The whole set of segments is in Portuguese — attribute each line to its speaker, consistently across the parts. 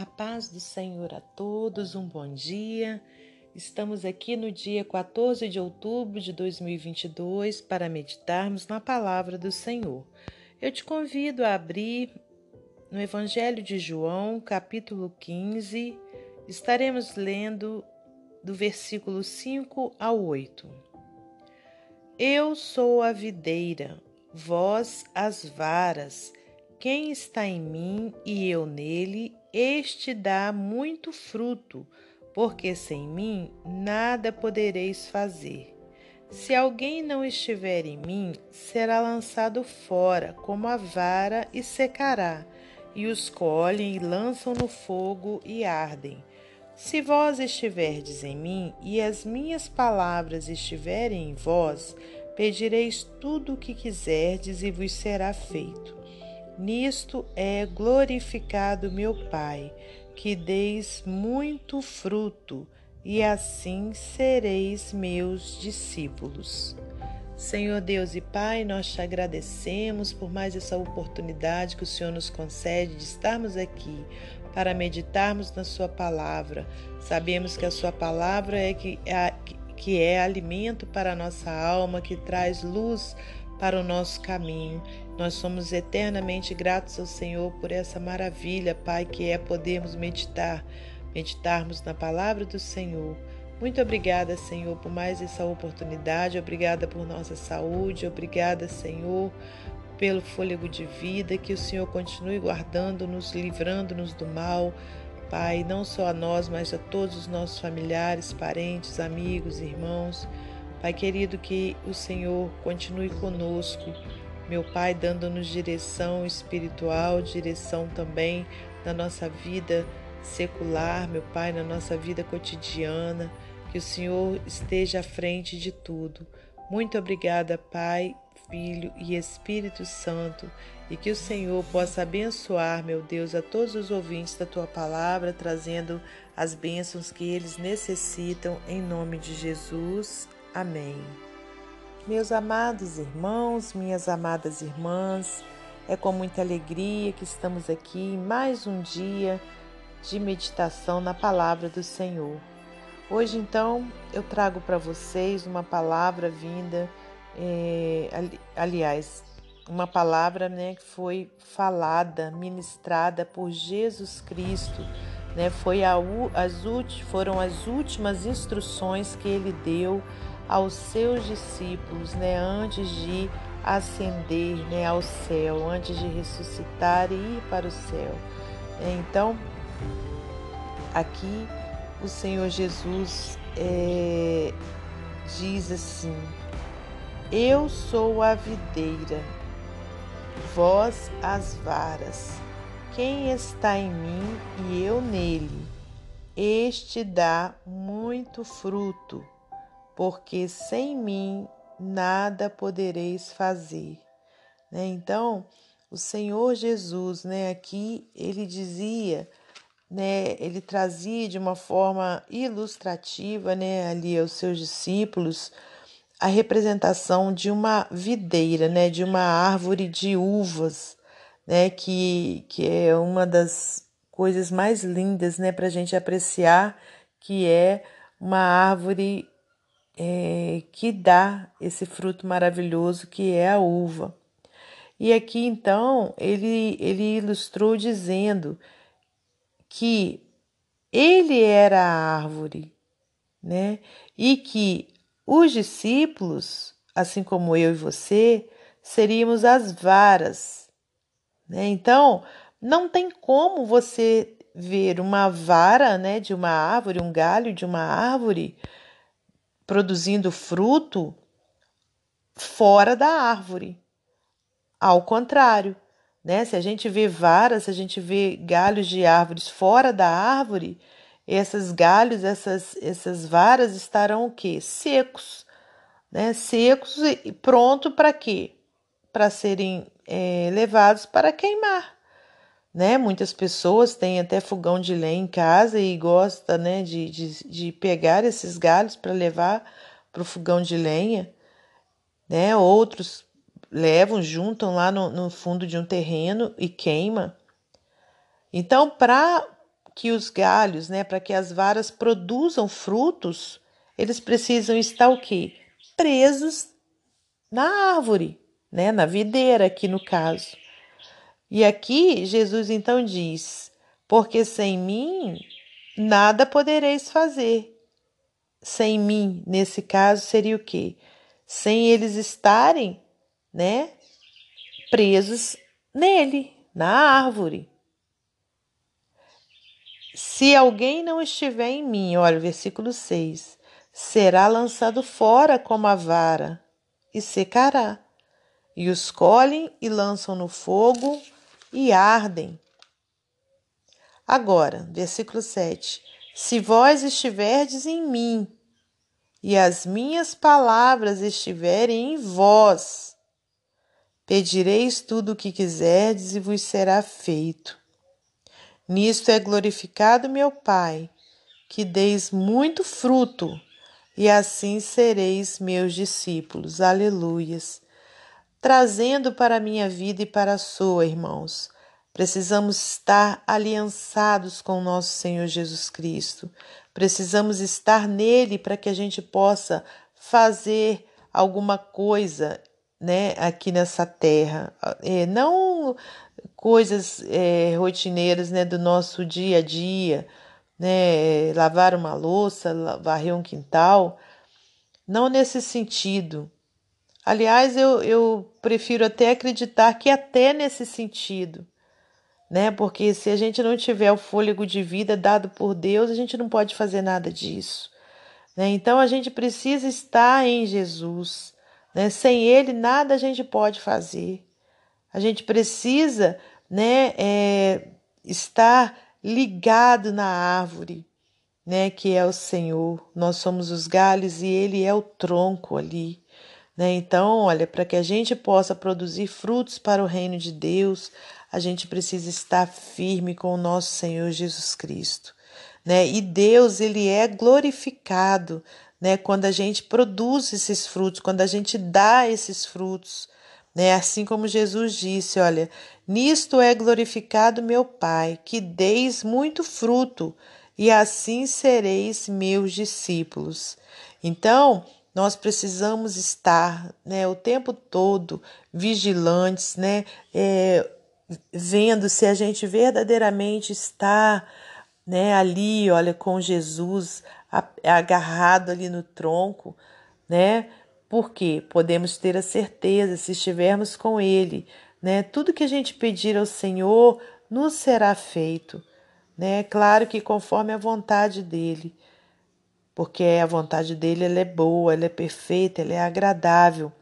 Speaker 1: A paz do Senhor a todos, um bom dia. Estamos aqui no dia 14 de outubro de 2022 para meditarmos na palavra do Senhor. Eu te convido a abrir no Evangelho de João, capítulo 15. Estaremos lendo do versículo 5 ao 8. Eu sou a videira, vós as varas. Quem está em mim e eu nele, este dá muito fruto, porque sem mim nada podereis fazer. Se alguém não estiver em mim, será lançado fora como a vara e secará, e os colhem e lançam no fogo e ardem. Se vós estiverdes em mim e as minhas palavras estiverem em vós, pedireis tudo o que quiserdes e vos será feito. Nisto é glorificado meu Pai, que deis muito fruto, e assim sereis meus discípulos. Senhor Deus e Pai, nós te agradecemos por mais essa oportunidade que o Senhor nos concede de estarmos aqui para meditarmos na Sua palavra. Sabemos que a Sua palavra é que é, que é alimento para a nossa alma, que traz luz para o nosso caminho. Nós somos eternamente gratos ao Senhor por essa maravilha, Pai, que é podermos meditar, meditarmos na palavra do Senhor. Muito obrigada, Senhor, por mais essa oportunidade. Obrigada por nossa saúde. Obrigada, Senhor, pelo fôlego de vida. Que o Senhor continue guardando-nos, livrando-nos do mal. Pai, não só a nós, mas a todos os nossos familiares, parentes, amigos, irmãos. Pai querido, que o Senhor continue conosco, meu Pai, dando-nos direção espiritual, direção também na nossa vida secular, meu Pai, na nossa vida cotidiana, que o Senhor esteja à frente de tudo. Muito obrigada, Pai, Filho e Espírito Santo, e que o Senhor possa abençoar, meu Deus, a todos os ouvintes da tua palavra, trazendo as bênçãos que eles necessitam, em nome de Jesus. Amém. Meus amados irmãos, minhas amadas irmãs, é com muita alegria que estamos aqui em mais um dia de meditação na palavra do Senhor. Hoje, então, eu trago para vocês uma palavra vinda, é, ali, aliás, uma palavra né, que foi falada, ministrada por Jesus Cristo. Né, foi a, as, foram as últimas instruções que ele deu aos seus discípulos, né, antes de ascender, né, ao céu, antes de ressuscitar e ir para o céu. Então, aqui o Senhor Jesus é, diz assim: Eu sou a videira, vós as varas. Quem está em mim e eu nele, este dá muito fruto porque sem mim nada podereis fazer. Né? Então, o Senhor Jesus, né, aqui ele dizia, né, ele trazia de uma forma ilustrativa, né, ali aos seus discípulos, a representação de uma videira, né, de uma árvore de uvas, né, que, que é uma das coisas mais lindas, né, para a gente apreciar, que é uma árvore é, que dá esse fruto maravilhoso que é a uva. E aqui então ele, ele ilustrou dizendo que ele era a árvore, né? E que os discípulos, assim como eu e você, seríamos as varas, né? Então, não tem como você ver uma vara, né, de uma árvore, um galho de uma árvore, produzindo fruto fora da árvore. Ao contrário, né? Se a gente vê varas, se a gente vê galhos de árvores fora da árvore, esses galhos, essas, essas varas estarão o quê? Secos, né? Secos e pronto para quê? Para serem é, levados para queimar né? Muitas pessoas têm até fogão de lenha em casa e gosta, né, de, de, de pegar esses galhos para levar para o fogão de lenha, né? Outros levam, juntam lá no, no fundo de um terreno e queima. Então, para que os galhos, né, para que as varas produzam frutos, eles precisam estar o quê? Presos na árvore, né, na videira aqui no caso. E aqui Jesus então diz: porque sem mim nada podereis fazer. Sem mim, nesse caso, seria o quê? Sem eles estarem, né, presos nele, na árvore. Se alguém não estiver em mim, olha o versículo 6, será lançado fora como a vara e secará. E os colhem e lançam no fogo e ardem. Agora, versículo 7: Se vós estiverdes em mim e as minhas palavras estiverem em vós, pedireis tudo o que quiserdes e vos será feito. Nisto é glorificado meu Pai, que deis muito fruto, e assim sereis meus discípulos. Aleluias. Trazendo para a minha vida e para a sua, irmãos, precisamos estar aliançados com o nosso Senhor Jesus Cristo. Precisamos estar nele para que a gente possa fazer alguma coisa né, aqui nessa terra. É, não coisas é, rotineiras né, do nosso dia a dia, né, lavar uma louça, varrer um quintal, não nesse sentido. Aliás, eu, eu prefiro até acreditar que até nesse sentido, né? Porque se a gente não tiver o fôlego de vida dado por Deus, a gente não pode fazer nada disso. Né? Então a gente precisa estar em Jesus. Né? Sem Ele, nada a gente pode fazer. A gente precisa né, é, estar ligado na árvore, né, que é o Senhor. Nós somos os galhos e Ele é o tronco ali. Né? Então, olha, para que a gente possa produzir frutos para o reino de Deus, a gente precisa estar firme com o nosso Senhor Jesus Cristo. Né? E Deus, ele é glorificado né? quando a gente produz esses frutos, quando a gente dá esses frutos. Né? Assim como Jesus disse: Olha, nisto é glorificado meu Pai, que deis muito fruto, e assim sereis meus discípulos. Então, nós precisamos estar né, o tempo todo vigilantes, né, é, vendo se a gente verdadeiramente está né, ali, olha, com Jesus agarrado ali no tronco, né? Porque podemos ter a certeza, se estivermos com Ele, né? Tudo que a gente pedir ao Senhor nos será feito, né? Claro que conforme a vontade dele, porque a vontade dele ela é boa, ela é perfeita, ela é agradável.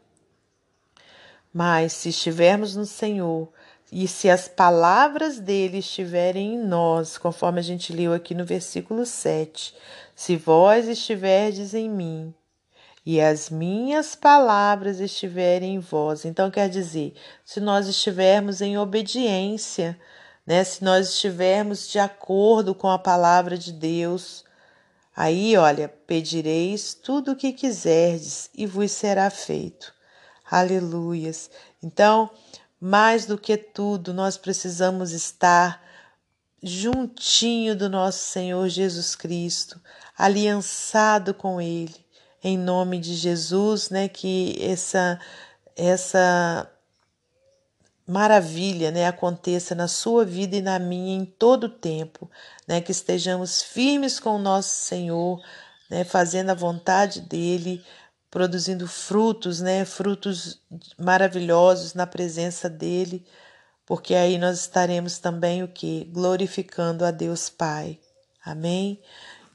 Speaker 1: Mas se estivermos no Senhor e se as palavras dele estiverem em nós, conforme a gente leu aqui no versículo 7, se vós estiverdes em mim e as minhas palavras estiverem em vós. Então, quer dizer, se nós estivermos em obediência, né? se nós estivermos de acordo com a palavra de Deus, aí, olha, pedireis tudo o que quiserdes e vos será feito. Aleluias. Então, mais do que tudo, nós precisamos estar juntinho do nosso Senhor Jesus Cristo, aliançado com Ele em nome de Jesus, né, que essa essa maravilha, né, aconteça na sua vida e na minha em todo o tempo, né, que estejamos firmes com o nosso Senhor, né, fazendo a vontade dele, produzindo frutos, né, frutos maravilhosos na presença dele, porque aí nós estaremos também o que glorificando a Deus Pai. Amém.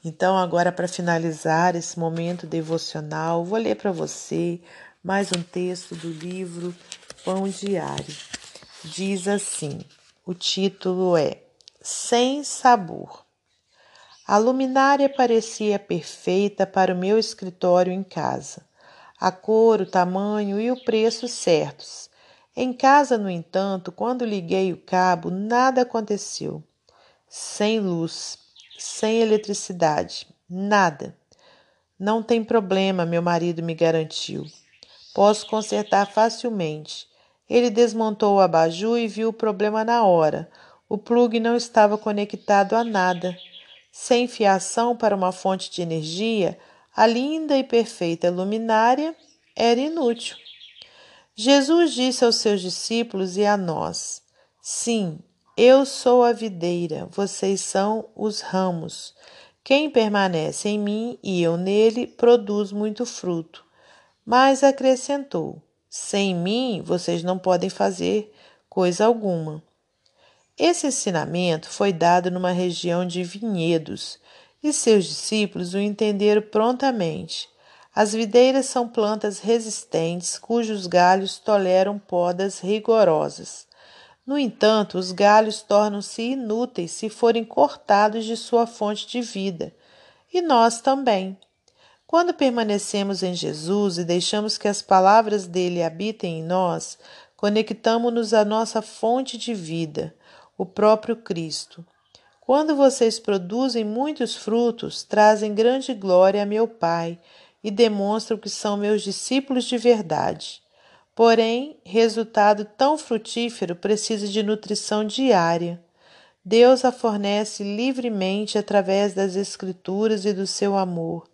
Speaker 1: Então, agora, para finalizar esse momento devocional, vou ler para você mais um texto do livro Pão Diário. Diz assim: o título é Sem Sabor. A luminária parecia perfeita para o meu escritório em casa. A cor, o tamanho e o preço certos. Em casa, no entanto, quando liguei o cabo, nada aconteceu. Sem luz sem eletricidade, nada. Não tem problema, meu marido me garantiu. Posso consertar facilmente. Ele desmontou o abajur e viu o problema na hora. O plugue não estava conectado a nada. Sem fiação para uma fonte de energia, a linda e perfeita luminária era inútil. Jesus disse aos seus discípulos e a nós: Sim, eu sou a videira, vocês são os ramos. Quem permanece em mim e eu nele produz muito fruto. Mas acrescentou: Sem mim vocês não podem fazer coisa alguma. Esse ensinamento foi dado numa região de vinhedos e seus discípulos o entenderam prontamente. As videiras são plantas resistentes cujos galhos toleram podas rigorosas. No entanto, os galhos tornam-se inúteis se forem cortados de sua fonte de vida, e nós também. Quando permanecemos em Jesus e deixamos que as palavras dele habitem em nós, conectamos-nos à nossa fonte de vida, o próprio Cristo. Quando vocês produzem muitos frutos, trazem grande glória a meu Pai e demonstram que são meus discípulos de verdade. Porém, resultado tão frutífero precisa de nutrição diária. Deus a fornece livremente através das Escrituras e do seu amor.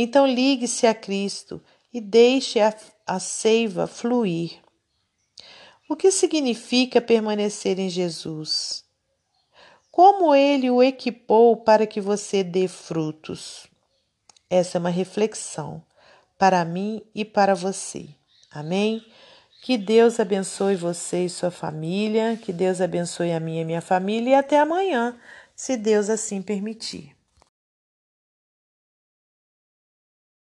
Speaker 1: Então ligue-se a Cristo e deixe a, a seiva fluir. O que significa permanecer em Jesus? Como ele o equipou para que você dê frutos? Essa é uma reflexão para mim e para você. Amém? Que Deus abençoe você e sua família, que Deus abençoe a minha e minha família e até amanhã, se Deus assim permitir.